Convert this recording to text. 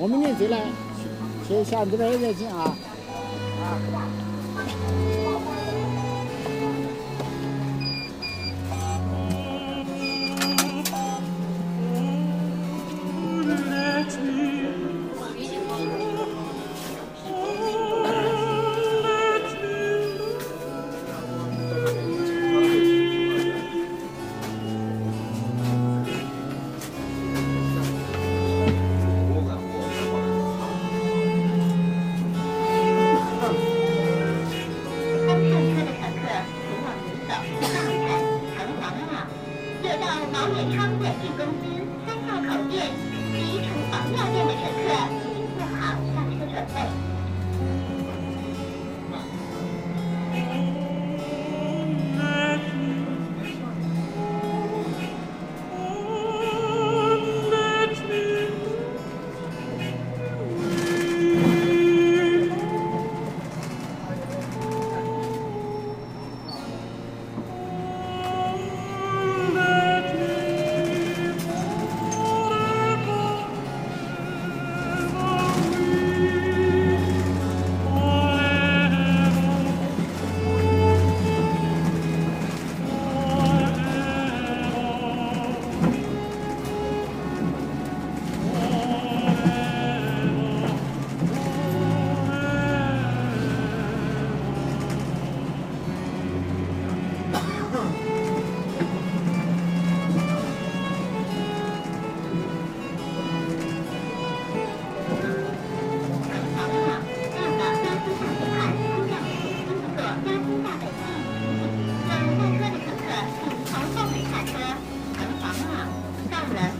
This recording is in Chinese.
我们呢，再来，下这个热热啊，啊。